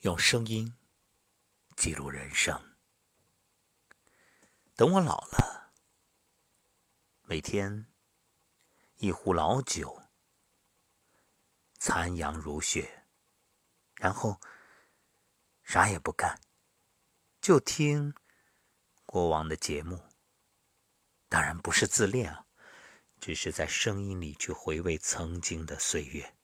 用声音记录人生。等我老了，每天一壶老酒，残阳如血，然后啥也不干，就听过往的节目。当然不是自恋啊，只是在声音里去回味曾经的岁月。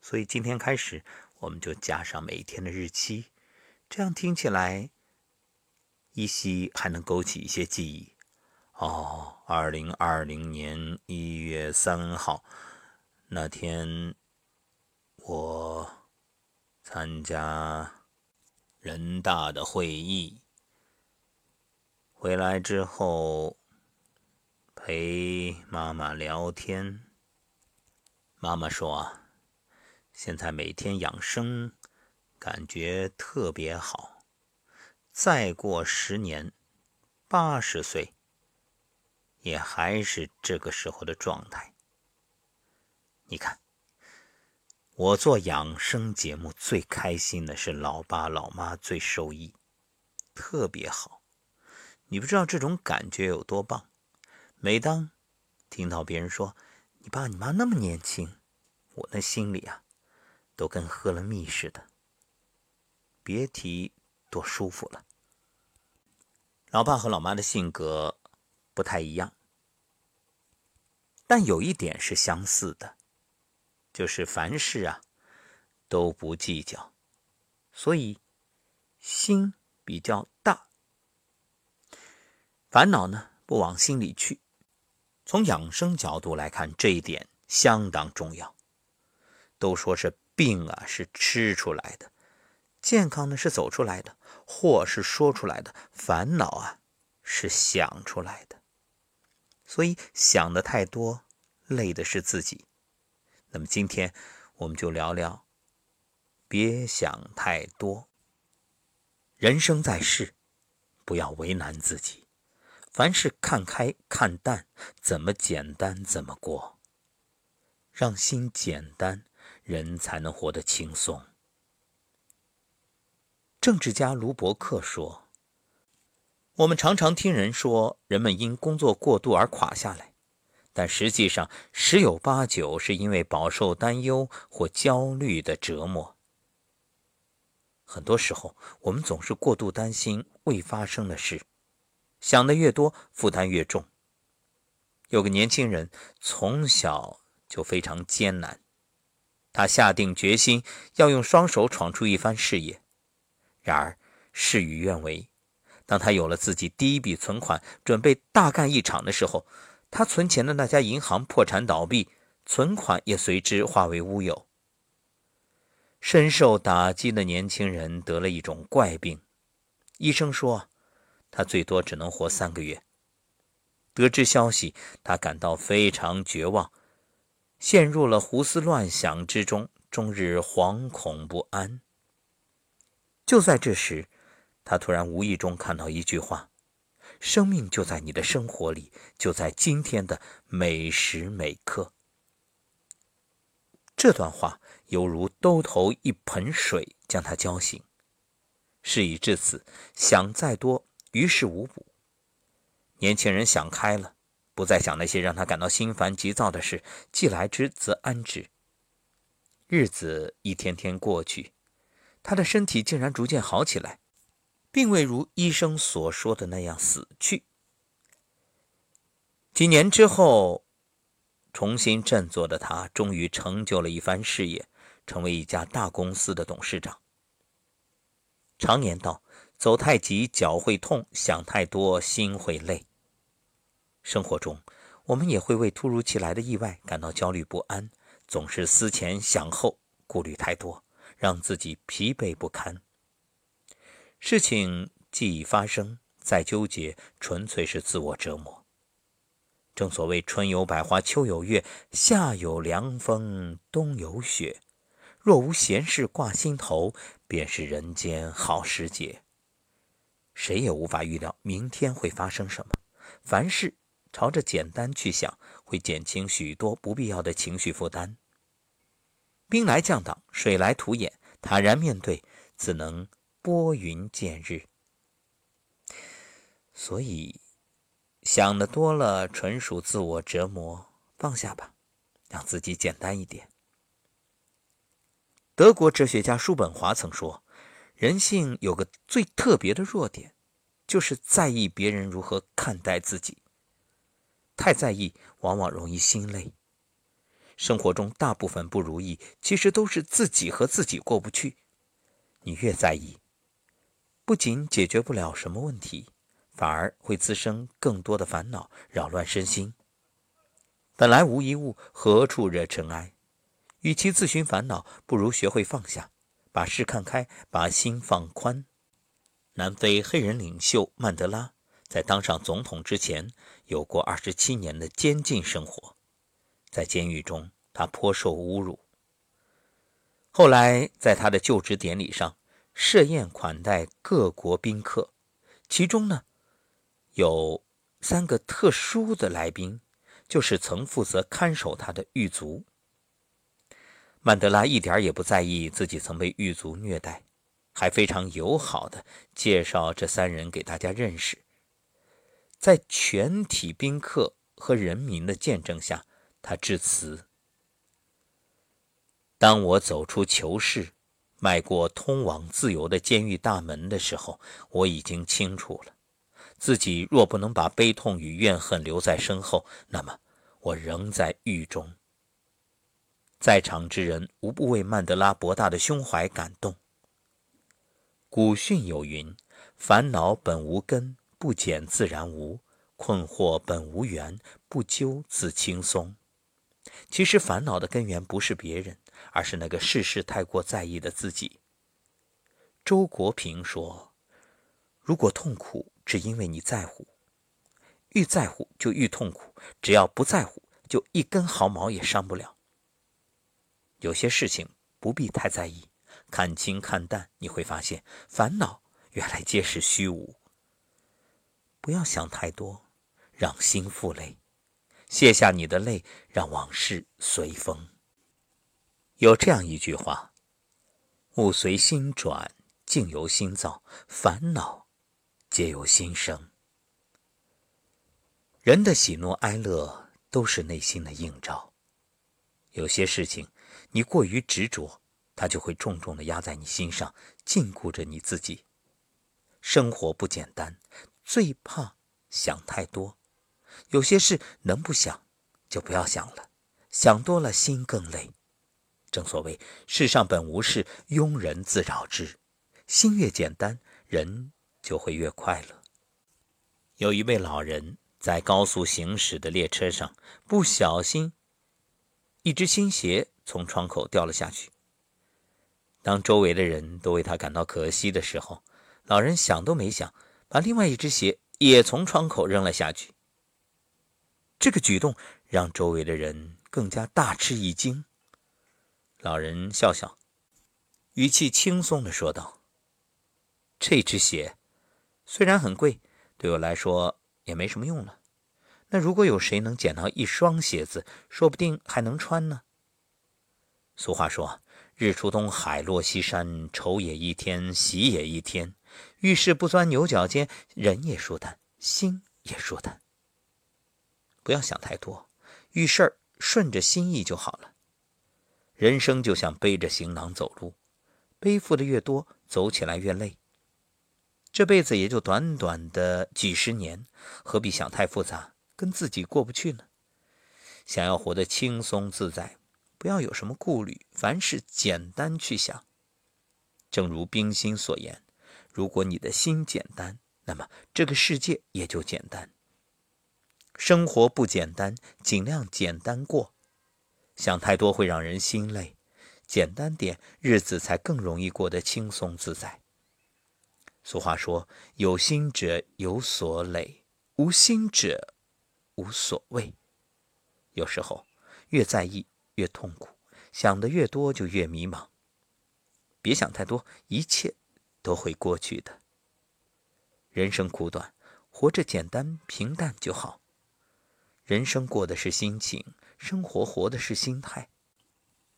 所以今天开始，我们就加上每天的日期，这样听起来依稀还能勾起一些记忆。哦，二零二零年一月三号那天，我参加人大的会议，回来之后。陪妈妈聊天，妈妈说啊：“现在每天养生，感觉特别好。再过十年，八十岁，也还是这个时候的状态。你看，我做养生节目最开心的是老爸老妈最受益，特别好。你不知道这种感觉有多棒。”每当听到别人说“你爸你妈那么年轻”，我那心里啊，都跟喝了蜜似的，别提多舒服了。老爸和老妈的性格不太一样，但有一点是相似的，就是凡事啊都不计较，所以心比较大，烦恼呢不往心里去。从养生角度来看，这一点相当重要。都说是病啊是吃出来的，健康呢是走出来的，祸是说出来的，烦恼啊是想出来的。所以想的太多，累的是自己。那么今天我们就聊聊，别想太多。人生在世，不要为难自己。凡事看开看淡，怎么简单怎么过。让心简单，人才能活得轻松。政治家卢伯克说：“我们常常听人说，人们因工作过度而垮下来，但实际上十有八九是因为饱受担忧或焦虑的折磨。很多时候，我们总是过度担心未发生的事。”想的越多，负担越重。有个年轻人从小就非常艰难，他下定决心要用双手闯出一番事业。然而事与愿违，当他有了自己第一笔存款，准备大干一场的时候，他存钱的那家银行破产倒闭，存款也随之化为乌有。深受打击的年轻人得了一种怪病，医生说。他最多只能活三个月。得知消息，他感到非常绝望，陷入了胡思乱想之中，终日惶恐不安。就在这时，他突然无意中看到一句话：“生命就在你的生活里，就在今天的每时每刻。”这段话犹如兜头一盆水，将他浇醒。事已至此，想再多。于事无补。年轻人想开了，不再想那些让他感到心烦急躁的事，既来之则安之。日子一天天过去，他的身体竟然逐渐好起来，并未如医生所说的那样死去。几年之后，重新振作的他，终于成就了一番事业，成为一家大公司的董事长。常言道。走太急，脚会痛；想太多，心会累。生活中，我们也会为突如其来的意外感到焦虑不安，总是思前想后，顾虑太多，让自己疲惫不堪。事情既已发生，再纠结，纯粹是自我折磨。正所谓“春有百花，秋有月，夏有凉风，冬有雪”。若无闲事挂心头，便是人间好时节。谁也无法预料明天会发生什么。凡事朝着简单去想，会减轻许多不必要的情绪负担。兵来将挡，水来土掩，坦然面对，只能拨云见日。所以，想的多了，纯属自我折磨。放下吧，让自己简单一点。德国哲学家叔本华曾说：“人性有个最特别的弱点，就是在意别人如何看待自己。太在意，往往容易心累。生活中大部分不如意，其实都是自己和自己过不去。你越在意，不仅解决不了什么问题，反而会滋生更多的烦恼，扰乱身心。本来无一物，何处惹尘埃？”与其自寻烦恼，不如学会放下，把事看开，把心放宽。南非黑人领袖曼德拉在当上总统之前，有过二十七年的监禁生活，在监狱中，他颇受侮辱。后来，在他的就职典礼上，设宴款待各国宾客，其中呢，有三个特殊的来宾，就是曾负责看守他的狱卒。曼德拉一点也不在意自己曾被狱卒虐待，还非常友好的介绍这三人给大家认识。在全体宾客和人民的见证下，他致辞：“当我走出囚室，迈过通往自由的监狱大门的时候，我已经清楚了，自己若不能把悲痛与怨恨留在身后，那么我仍在狱中。”在场之人无不为曼德拉博大的胸怀感动。古训有云：“烦恼本无根，不减自然无；困惑本无缘，不究自轻松。”其实，烦恼的根源不是别人，而是那个事事太过在意的自己。周国平说：“如果痛苦只因为你在乎，愈在乎就愈痛苦；只要不在乎，就一根毫毛也伤不了。”有些事情不必太在意，看清看淡，你会发现烦恼原来皆是虚无。不要想太多，让心负累，卸下你的泪，让往事随风。有这样一句话：“物随心转，境由心造，烦恼皆由心生。”人的喜怒哀乐都是内心的映照，有些事情。你过于执着，它就会重重的压在你心上，禁锢着你自己。生活不简单，最怕想太多。有些事能不想就不要想了，想多了心更累。正所谓世上本无事，庸人自扰之。心越简单，人就会越快乐。有一位老人在高速行驶的列车上，不小心，一只新鞋。从窗口掉了下去。当周围的人都为他感到可惜的时候，老人想都没想，把另外一只鞋也从窗口扔了下去。这个举动让周围的人更加大吃一惊。老人笑笑，语气轻松地说道：“这只鞋虽然很贵，对我来说也没什么用了。那如果有谁能捡到一双鞋子，说不定还能穿呢。”俗话说：“日出东海落西山，愁也一天，喜也一天。遇事不钻牛角尖，人也舒坦，心也舒坦。不要想太多，遇事儿顺着心意就好了。人生就像背着行囊走路，背负的越多，走起来越累。这辈子也就短短的几十年，何必想太复杂，跟自己过不去呢？想要活得轻松自在。”不要有什么顾虑，凡事简单去想。正如冰心所言：“如果你的心简单，那么这个世界也就简单。生活不简单，尽量简单过。想太多会让人心累，简单点，日子才更容易过得轻松自在。”俗话说：“有心者有所累，无心者无所谓。”有时候越在意。越痛苦，想的越多就越迷茫。别想太多，一切都会过去的。人生苦短活着简单平淡就好。人生过的是心情生活活的是心态。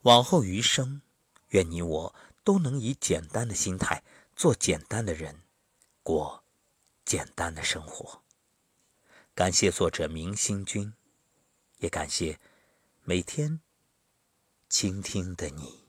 往后余生愿你我都能以简单的心态做简单的人过简单的生活。感谢作者明星君也感谢每天倾听的你。